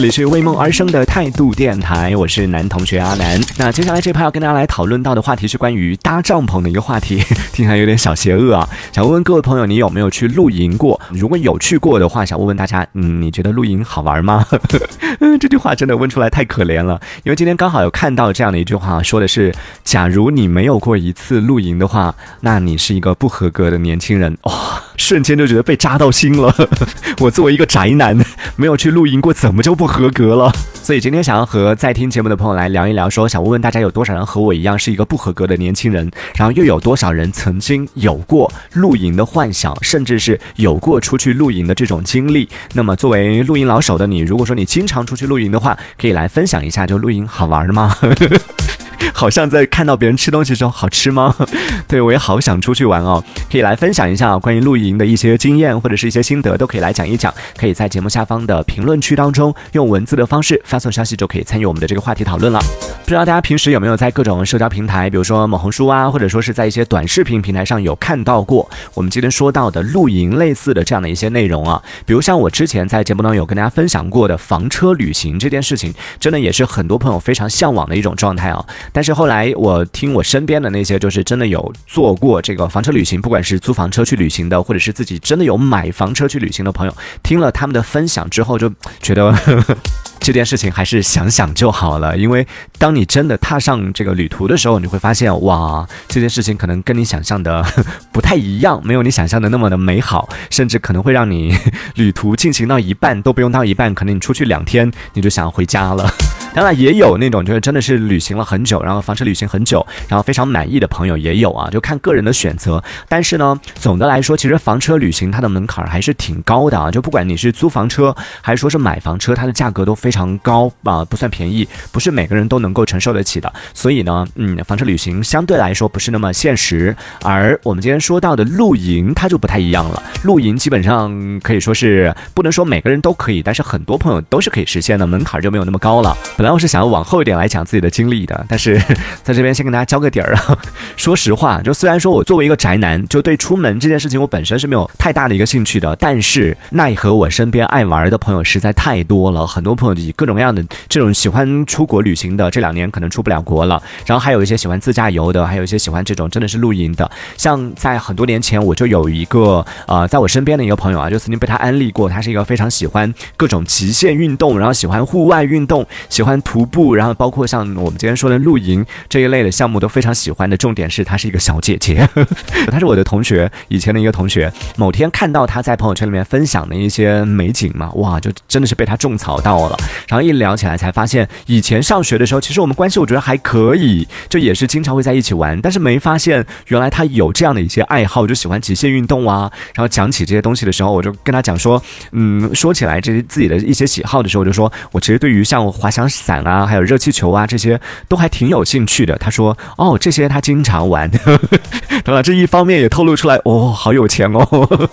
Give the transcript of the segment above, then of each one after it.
这里是为梦而生的态度电台，我是男同学阿南。那接下来这趴要跟大家来讨论到的话题是关于搭帐篷的一个话题，听起来有点小邪恶啊。想问问各位朋友，你有没有去露营过？如果有去过的话，想问问大家，嗯，你觉得露营好玩吗？嗯，这句话真的问出来太可怜了，因为今天刚好有看到这样的一句话，说的是，假如你没有过一次露营的话，那你是一个不合格的年轻人。哇，瞬间就觉得被扎到心了。我作为一个宅男，没有去露营过，怎么就不合格了？所以今天想要和在听节目的朋友来聊一聊，说想问问大家有多少人和我一样是一个不合格的年轻人，然后又有多少人曾经有过露营的幻想，甚至是有过出去露营的这种经历。那么作为露营老手的你，如果说你经常出去露营的话，可以来分享一下，就露营好玩吗？好像在看到别人吃东西的时候，好吃吗？对我也好想出去玩哦，可以来分享一下关于露营的一些经验或者是一些心得，都可以来讲一讲。可以在节目下方的评论区当中用文字的方式发送消息，就可以参与我们的这个话题讨论了。不知道大家平时有没有在各种社交平台，比如说某红书啊，或者说是在一些短视频平台上有看到过我们今天说到的露营类似的这样的一些内容啊？比如像我之前在节目当中有跟大家分享过的房车旅行这件事情，真的也是很多朋友非常向往的一种状态啊。但是后来我听我身边的那些，就是真的有做过这个房车旅行，不管是租房车去旅行的，或者是自己真的有买房车去旅行的朋友，听了他们的分享之后，就觉得这件事情还是想想就好了。因为当你真的踏上这个旅途的时候，你会发现，哇，这件事情可能跟你想象的 不太一样，没有你想象的那么的美好，甚至可能会让你旅途进行到一半都不用到一半，可能你出去两天你就想回家了。当然也有那种就是真的是旅行了很久，然后房车旅行很久，然后非常满意的朋友也有啊，就看个人的选择。但是呢，总的来说，其实房车旅行它的门槛还是挺高的啊。就不管你是租房车还是说是买房车，它的价格都非常高啊，不算便宜，不是每个人都能够承受得起的。所以呢，嗯，房车旅行相对来说不是那么现实。而我们今天说到的露营，它就不太一样了。露营基本上可以说是不能说每个人都可以，但是很多朋友都是可以实现的，门槛就没有那么高了。本来我是想要往后一点来讲自己的经历的，但是 在这边先跟大家交个底儿啊。说实话，就虽然说我作为一个宅男，就对出门这件事情我本身是没有太大的一个兴趣的，但是奈何我身边爱玩的朋友实在太多了，很多朋友以各种各样的这种喜欢出国旅行的，这两年可能出不了国了。然后还有一些喜欢自驾游的，还有一些喜欢这种真的是露营的。像在很多年前，我就有一个呃，在我身边的一个朋友啊，就曾经被他安利过，他是一个非常喜欢各种极限运动，然后喜欢户外运动，喜欢。徒步，然后包括像我们今天说的露营这一类的项目都非常喜欢的。重点是她是一个小姐姐，她是我的同学，以前的一个同学。某天看到她在朋友圈里面分享的一些美景嘛，哇，就真的是被她种草到了。然后一聊起来才发现，以前上学的时候，其实我们关系我觉得还可以，就也是经常会在一起玩。但是没发现原来她有这样的一些爱好，就喜欢极限运动啊。然后讲起这些东西的时候，我就跟她讲说，嗯，说起来这些自己的一些喜好的时候，我就说我其实对于像滑翔。伞伞啊，还有热气球啊，这些都还挺有兴趣的。他说：“哦，这些他经常玩。”对吧？这一方面也透露出来，哦，好有钱哦。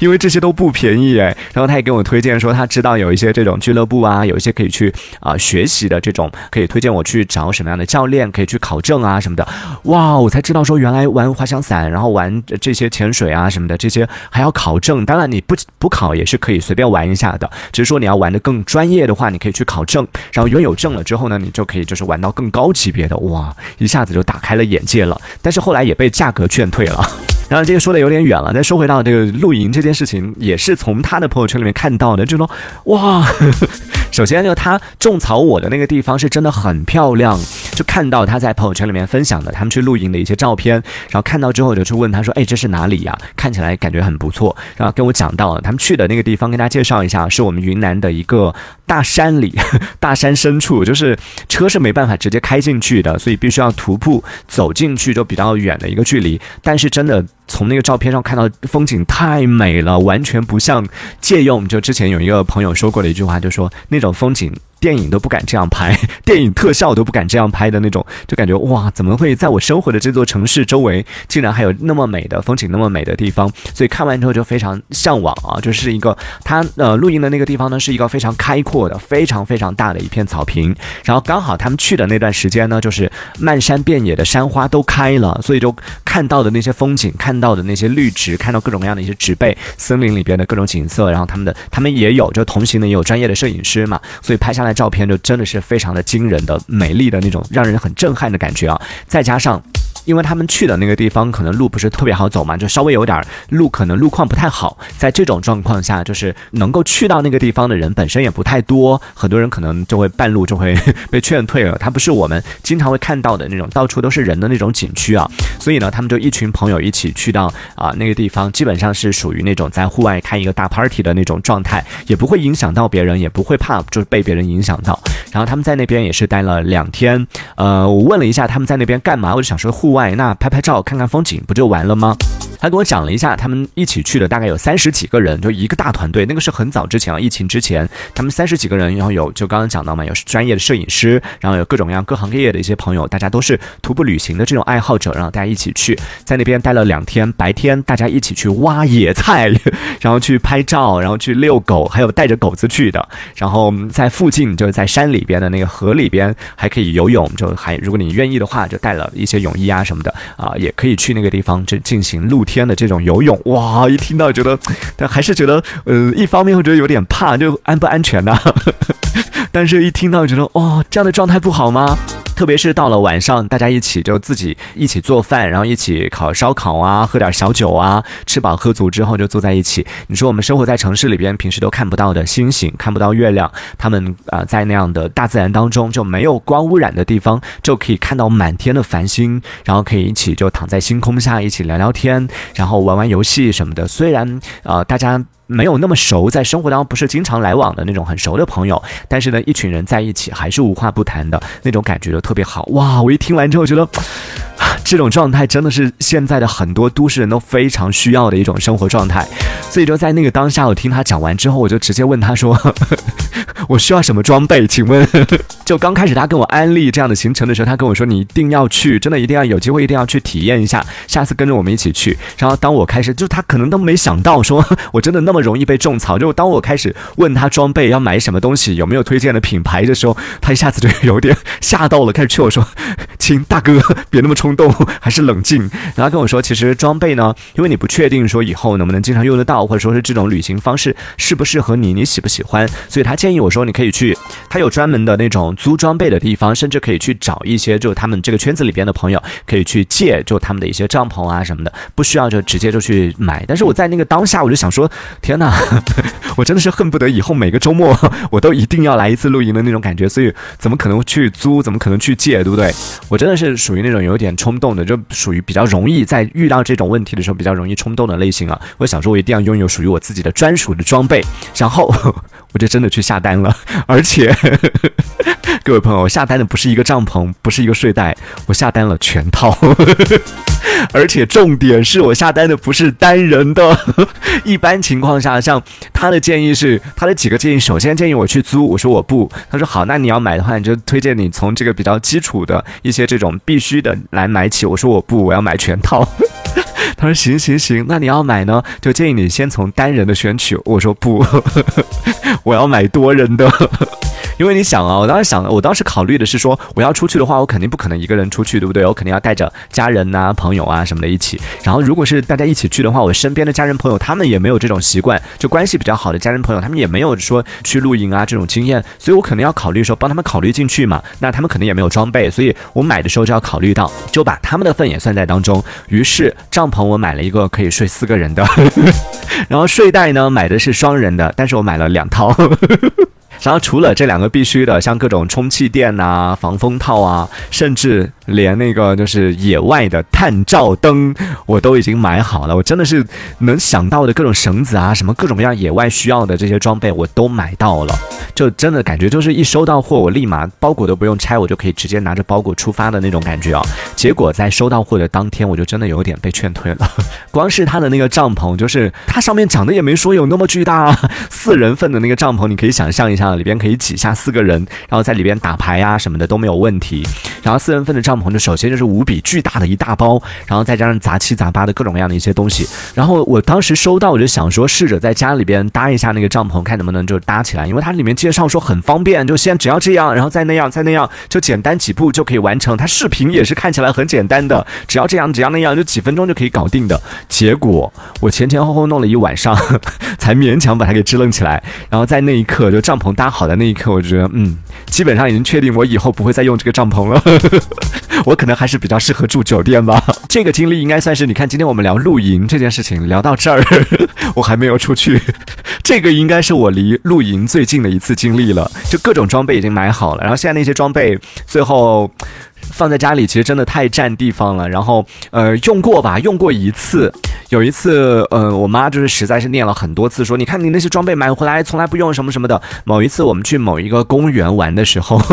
因为这些都不便宜哎，然后他也给我推荐说，他知道有一些这种俱乐部啊，有一些可以去啊学习的这种，可以推荐我去找什么样的教练，可以去考证啊什么的。哇，我才知道说原来玩滑翔伞，然后玩这些潜水啊什么的，这些还要考证。当然你不不考也是可以随便玩一下的，只是说你要玩的更专业的话，你可以去考证。然后拥有证了之后呢，你就可以就是玩到更高级别的。哇，一下子就打开了眼界了。但是后来也被价格劝退了。然后这个说的有点远了，再说回到这个露营这件事情，也是从他的朋友圈里面看到的，就说哇，首先就他种草我的那个地方是真的很漂亮，就看到他在朋友圈里面分享的他们去露营的一些照片，然后看到之后就去问他说，哎，这是哪里呀？看起来感觉很不错，然后跟我讲到了他们去的那个地方，跟大家介绍一下，是我们云南的一个大山里，大山深处，就是车是没办法直接开进去的，所以必须要徒步走进去，就比较远的一个距离，但是真的。从那个照片上看到风景太美了，完全不像借用。就之前有一个朋友说过的一句话，就说那种风景。电影都不敢这样拍，电影特效都不敢这样拍的那种，就感觉哇，怎么会在我生活的这座城市周围，竟然还有那么美的风景，那么美的地方？所以看完之后就非常向往啊！就是一个他呃露营的那个地方呢，是一个非常开阔的、非常非常大的一片草坪，然后刚好他们去的那段时间呢，就是漫山遍野的山花都开了，所以就看到的那些风景，看到的那些绿植，看到各种各样的一些植被，森林里边的各种景色，然后他们的他们也有，就同行的也有专业的摄影师嘛，所以拍下来照片就真的是非常的惊人的、美丽的那种，让人很震撼的感觉啊！再加上。因为他们去的那个地方可能路不是特别好走嘛，就稍微有点路，可能路况不太好。在这种状况下，就是能够去到那个地方的人本身也不太多，很多人可能就会半路就会被劝退了。它不是我们经常会看到的那种到处都是人的那种景区啊。所以呢，他们就一群朋友一起去到啊那个地方，基本上是属于那种在户外开一个大 party 的那种状态，也不会影响到别人，也不会怕就是被别人影响到。然后他们在那边也是待了两天。呃，我问了一下他们在那边干嘛，我就想说户外那拍拍照、看看风景不就完了吗？他跟我讲了一下，他们一起去的大概有三十几个人，就一个大团队。那个是很早之前啊，疫情之前，他们三十几个人，然后有就刚刚讲到嘛，有专业的摄影师，然后有各种各样各行各业的一些朋友，大家都是徒步旅行的这种爱好者，然后大家一起去，在那边待了两天。白天大家一起去挖野菜，然后去拍照，然后去遛狗，还有带着狗子去的。然后在附近就是在山里边的那个河里边还可以游泳，就还如果你愿意的话，就带了一些泳衣啊什么的啊，也可以去那个地方就进行露。天的这种游泳哇，一听到觉得，但还是觉得，呃，一方面会觉得有点怕，就安不安全呢？但是一听到觉得，哦，这样的状态不好吗？特别是到了晚上，大家一起就自己一起做饭，然后一起烤烧烤啊，喝点小酒啊，吃饱喝足之后就坐在一起。你说我们生活在城市里边，平时都看不到的星星，看不到月亮，他们啊在那样的大自然当中就没有光污染的地方，就可以看到满天的繁星，然后可以一起就躺在星空下一起聊聊天，然后玩玩游戏什么的。虽然啊大家。没有那么熟，在生活当中不是经常来往的那种很熟的朋友，但是呢，一群人在一起还是无话不谈的那种感觉就特别好哇！我一听完之后觉得。这种状态真的是现在的很多都市人都非常需要的一种生活状态，所以就在那个当下，我听他讲完之后，我就直接问他说：“ 我需要什么装备？请问？” 就刚开始他跟我安利这样的行程的时候，他跟我说：“你一定要去，真的一定要有机会，一定要去体验一下，下次跟着我们一起去。”然后当我开始，就他可能都没想到说我真的那么容易被种草。就当我开始问他装备要买什么东西，有没有推荐的品牌的时候，他一下子就有点吓到了，开始劝我说：“ 亲，大哥，别那么冲动。” 还是冷静，然后跟我说，其实装备呢，因为你不确定说以后能不能经常用得到，或者说是这种旅行方式适不适合你，你喜不喜欢，所以他建议我说，你可以去，他有专门的那种租装备的地方，甚至可以去找一些就他们这个圈子里边的朋友，可以去借就他们的一些帐篷啊什么的，不需要就直接就去买。但是我在那个当下，我就想说，天哪，我真的是恨不得以后每个周末 我都一定要来一次露营的那种感觉，所以怎么可能去租，怎么可能去借，对不对？我真的是属于那种有点冲动。的就属于比较容易在遇到这种问题的时候比较容易冲动的类型啊！我想说，我一定要拥有属于我自己的专属的装备，然后我就真的去下单了。而且，各位朋友，我下单的不是一个帐篷，不是一个睡袋，我下单了全套。而且重点是我下单的不是单人的。一般情况下，像他的建议是，他的几个建议，首先建议我去租，我说我不。他说好，那你要买的话，你就推荐你从这个比较基础的一些这种必须的来买起。我说我不，我要买全套。他说行行行，那你要买呢，就建议你先从单人的选取。我说不，我要买多人的。因为你想啊，我当时想，我当时考虑的是说，我要出去的话，我肯定不可能一个人出去，对不对？我肯定要带着家人呐、朋友啊什么的一起。然后，如果是大家一起去的话，我身边的家人朋友他们也没有这种习惯，就关系比较好的家人朋友，他们也没有说去露营啊这种经验，所以我肯定要考虑说帮他们考虑进去嘛。那他们肯定也没有装备，所以我买的时候就要考虑到，就把他们的份也算在当中。于是帐篷我买了一个可以睡四个人的，然后睡袋呢买的是双人的，但是我买了两套。然后除了这两个必须的，像各种充气垫呐、防风套啊，甚至连那个就是野外的探照灯，我都已经买好了。我真的是能想到的各种绳子啊，什么各种各样野外需要的这些装备，我都买到了。就真的感觉就是一收到货，我立马包裹都不用拆，我就可以直接拿着包裹出发的那种感觉啊。结果在收到货的当天，我就真的有点被劝退了。光是他的那个帐篷，就是它上面讲的也没说有那么巨大，啊四人份的那个帐篷，你可以想象一下。里边可以挤下四个人，然后在里边打牌啊什么的都没有问题。然后四人份的帐篷篷就首先就是无比巨大的一大包，然后再加上杂七杂八的各种各样的一些东西。然后我当时收到，我就想说试着在家里边搭一下那个帐篷，看能不能就搭起来，因为它里面介绍说很方便，就先只要这样，然后再那样，再那样，就简单几步就可以完成。它视频也是看起来很简单的，只要这样，只要那样，就几分钟就可以搞定的。结果我前前后后弄了一晚上，才勉强把它给支棱起来。然后在那一刻，就帐篷搭好的那一刻，我觉得嗯，基本上已经确定我以后不会再用这个帐篷了。我可能还是比较适合住酒店吧。这个经历应该算是你看，今天我们聊露营这件事情聊到这儿，我还没有出去。这个应该是我离露营最近的一次经历了。就各种装备已经买好了，然后现在那些装备最后放在家里，其实真的太占地方了。然后呃，用过吧，用过一次。有一次，呃，我妈就是实在是念了很多次，说你看你那些装备买回来从来不用什么什么的。某一次我们去某一个公园玩的时候。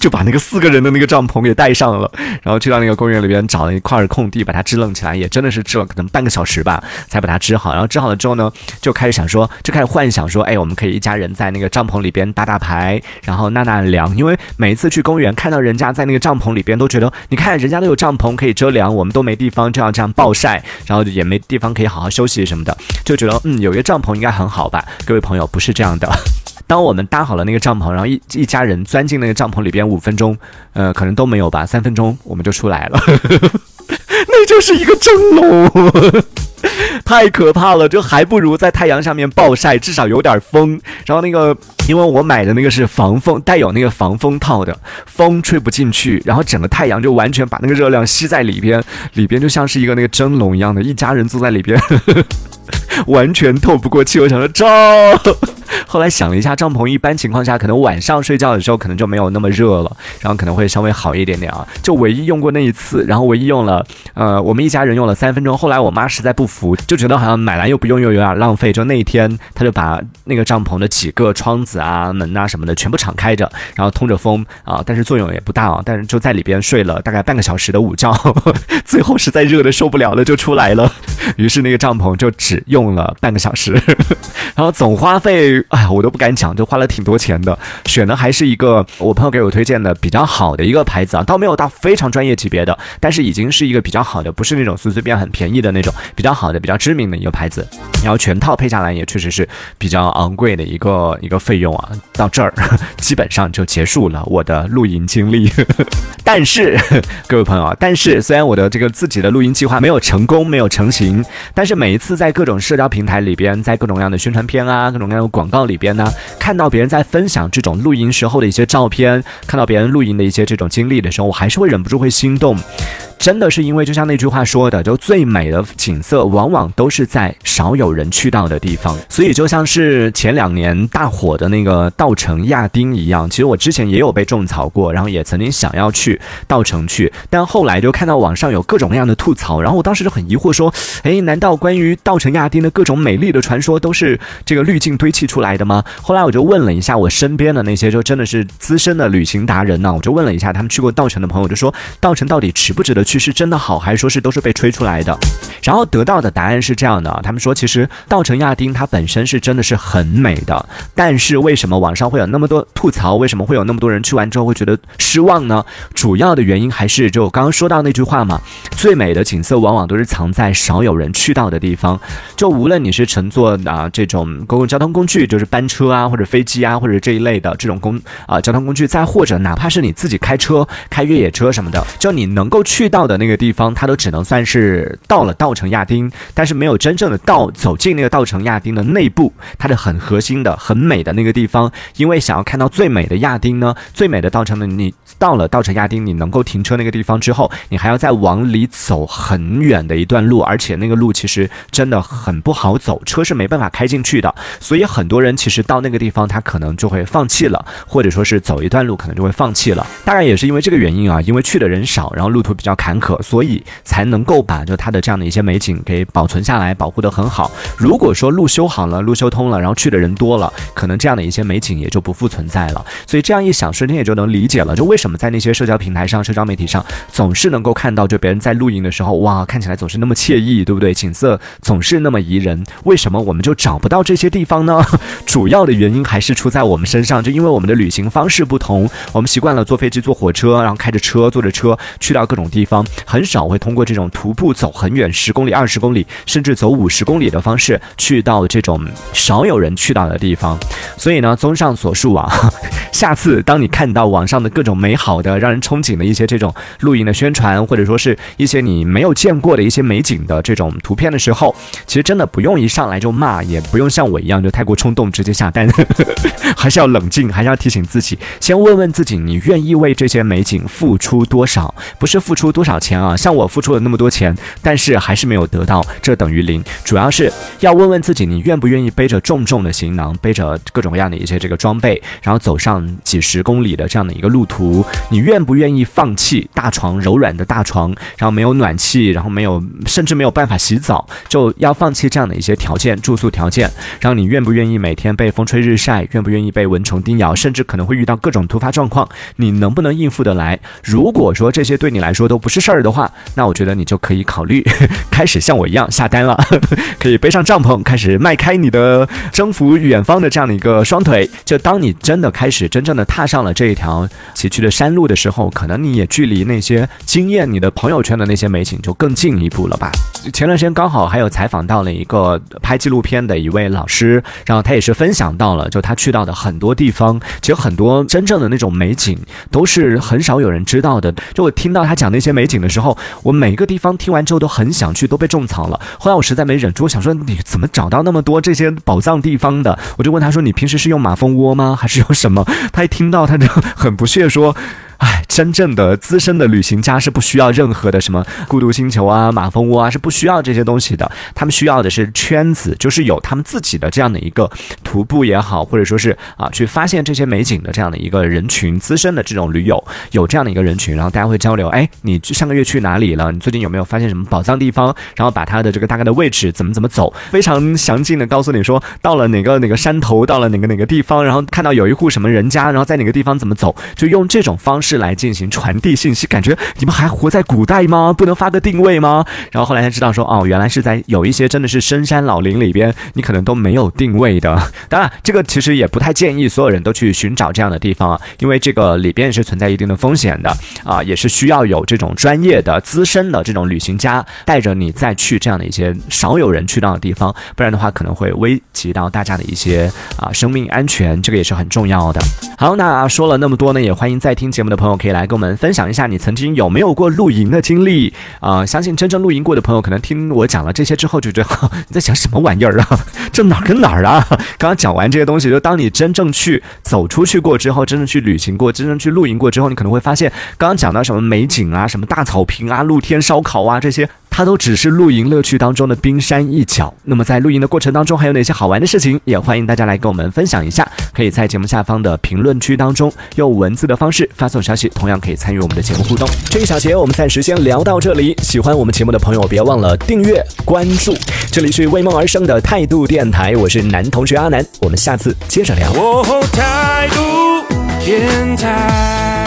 就把那个四个人的那个帐篷给带上了，然后去到那个公园里边找了一块空地，把它支棱起来，也真的是支了可能半个小时吧，才把它支好。然后支好了之后呢，就开始想说，就开始幻想说，哎，我们可以一家人在那个帐篷里边打打牌，然后纳纳凉。因为每一次去公园看到人家在那个帐篷里边，都觉得你看人家都有帐篷可以遮凉，我们都没地方这样这样暴晒，然后也没地方可以好好休息什么的，就觉得嗯，有一个帐篷应该很好吧？各位朋友，不是这样的。当我们搭好了那个帐篷，然后一一家人钻进那个帐篷里边，五分钟，呃，可能都没有吧，三分钟我们就出来了，那就是一个蒸笼，太可怕了，就还不如在太阳下面暴晒，至少有点风。然后那个，因为我买的那个是防风，带有那个防风套的，风吹不进去，然后整个太阳就完全把那个热量吸在里边，里边就像是一个那个蒸笼一样的，一家人坐在里边，完全透不过气。我想说，照。后来想了一下，帐篷一般情况下可能晚上睡觉的时候可能就没有那么热了，然后可能会稍微好一点点啊。就唯一用过那一次，然后唯一用了，呃，我们一家人用了三分钟。后来我妈实在不服，就觉得好像买来又不用，又有点浪费。就那一天，她就把那个帐篷的几个窗子啊、门啊什么的全部敞开着，然后通着风啊，但是作用也不大啊。但是就在里边睡了大概半个小时的午觉，最后实在热的受不了了，就出来了。于是那个帐篷就只用用了半个小时，然后总花费哎呀。我都不敢讲，就花了挺多钱的，选的还是一个我朋友给我推荐的比较好的一个牌子啊，倒没有到非常专业级别的，但是已经是一个比较好的，不是那种随随便很便宜的那种，比较好的、比较知名的一个牌子。然后全套配下来也确实是比较昂贵的一个一个费用啊。到这儿 基本上就结束了我的露营经历。但是各位朋友啊，但是虽然我的这个自己的露营计划没有成功、没有成型，但是每一次在各种社交平台里边，在各种各样的宣传片啊、各种各样的广告里边呢，看到别人在分享这种露营时候的一些照片，看到别人露营的一些这种经历的时候，我还是会忍不住会心动。真的是因为，就像那句话说的，就最美的景色往往都是在少有人去到的地方。所以就像是前两年大火的那个稻城亚丁一样，其实我之前也有被种草过，然后也曾经想要去稻城去，但后来就看到网上有各种各样的吐槽，然后我当时就很疑惑，说，哎，难道关于稻城亚丁的各种美丽的传说都是这个滤镜堆砌出来的吗？后来我就问了一下我身边的那些就真的是资深的旅行达人呢，我就问了一下他们去过稻城的朋友，就说稻城到底值不值得？去去是真的好，还是说是都是被吹出来的？然后得到的答案是这样的：他们说，其实稻城亚丁它本身是真的是很美的，但是为什么网上会有那么多吐槽？为什么会有那么多人去完之后会觉得失望呢？主要的原因还是就刚刚说到那句话嘛，最美的景色往往都是藏在少有人去到的地方。就无论你是乘坐啊这种公共交通工具，就是班车啊或者飞机啊或者这一类的这种公啊交通工具，再或者哪怕是你自己开车开越野车什么的，就你能够去到。到的那个地方，它都只能算是到了稻城亚丁，但是没有真正的到走进那个稻城亚丁的内部，它的很核心的、很美的那个地方。因为想要看到最美的亚丁呢，最美的稻城的，你到了稻城亚丁，你能够停车那个地方之后，你还要再往里走很远的一段路，而且那个路其实真的很不好走，车是没办法开进去的。所以很多人其实到那个地方，他可能就会放弃了，或者说是走一段路可能就会放弃了。当然也是因为这个原因啊，因为去的人少，然后路途比较坎。坎坷，所以才能够把就它的这样的一些美景给保存下来，保护得很好。如果说路修好了，路修通了，然后去的人多了，可能这样的一些美景也就不复存在了。所以这样一想，瞬间也就能理解了，就为什么在那些社交平台上、社交媒体上，总是能够看到就别人在露营的时候，哇，看起来总是那么惬意，对不对？景色总是那么宜人，为什么我们就找不到这些地方呢？主要的原因还是出在我们身上，就因为我们的旅行方式不同，我们习惯了坐飞机、坐火车，然后开着车、坐着车去到各种地方，很少会通过这种徒步走很远，十公里、二十公里，甚至走五十公里的方式去到这种少有人去到的地方。所以呢，综上所述啊，下次当你看到网上的各种美好的、让人憧憬的一些这种露营的宣传，或者说是一些你没有见过的一些美景的这种图片的时候，其实真的不用一上来就骂，也不用像我一样就太过冲动直接下单，还是要冷静，还是要提醒自己，先问问自己，你愿意为这些美景付出多少？不是付出多多少钱啊，像我付出了那么多钱，但是还是没有得到，这等于零。主要是要问问自己，你愿不愿意背着重重的行囊，背着各种各样的一些这个装备，然后走上几十公里的这样的一个路途？你愿不愿意放弃大床柔软的大床，然后没有暖气，然后没有甚至没有办法洗澡，就要放弃这样的一些条件，住宿条件？然后你愿不愿意每天被风吹日晒？愿不愿意被蚊虫叮咬？甚至可能会遇到各种突发状况，你能不能应付得来？如果说这些对你来说都不是事儿的话，那我觉得你就可以考虑 开始像我一样下单了，可以背上帐篷，开始迈开你的征服远方的这样的一个双腿。就当你真的开始真正的踏上了这一条崎岖的山路的时候，可能你也距离那些惊艳你的朋友圈的那些美景就更进一步了吧。前段时间刚好还有采访到了一个拍纪录片的一位老师，然后他也是分享到了，就他去到的很多地方，其实很多真正的那种美景都是很少有人知道的。就我听到他讲那些美景的时候，我每一个地方听完之后都很想去，都被种草了。后来我实在没忍住，我想说你怎么找到那么多这些宝藏地方的？我就问他说：“你平时是用马蜂窝吗？还是用什么？”他一听到，他就很不屑说。哎，真正的资深的旅行家是不需要任何的什么孤独星球啊、马蜂窝啊，是不需要这些东西的。他们需要的是圈子，就是有他们自己的这样的一个徒步也好，或者说是啊去发现这些美景的这样的一个人群。资深的这种驴友有这样的一个人群，然后大家会交流。哎，你上个月去哪里了？你最近有没有发现什么宝藏地方？然后把它的这个大概的位置怎么怎么走，非常详尽的告诉你说到了哪个哪个山头，到了哪个哪个地方，然后看到有一户什么人家，然后在哪个地方怎么走，就用这种方式。是来进行传递信息，感觉你们还活在古代吗？不能发个定位吗？然后后来才知道说，哦，原来是在有一些真的是深山老林里边，你可能都没有定位的。当然，这个其实也不太建议所有人都去寻找这样的地方啊，因为这个里边是存在一定的风险的啊，也是需要有这种专业的、资深的这种旅行家带着你再去这样的一些少有人去到的地方，不然的话可能会危及到大家的一些啊生命安全，这个也是很重要的。好，那说了那么多呢，也欢迎在听节目的。朋友可以来跟我们分享一下，你曾经有没有过露营的经历啊？相信真正露营过的朋友，可能听我讲了这些之后，就觉得 你在讲什么玩意儿啊？这哪儿跟哪儿啊？刚刚讲完这些东西，就当你真正去走出去过之后，真正去旅行过，真正去露营过之后，你可能会发现，刚刚讲到什么美景啊，什么大草坪啊，露天烧烤啊这些。它都只是露营乐趣当中的冰山一角。那么在露营的过程当中，还有哪些好玩的事情？也欢迎大家来跟我们分享一下。可以在节目下方的评论区当中用文字的方式发送消息，同样可以参与我们的节目互动。这一小节我们暂时先聊到这里。喜欢我们节目的朋友，别忘了订阅关注。这里是为梦而生的态度电台，我是男同学阿南。我们下次接着聊。态度电台。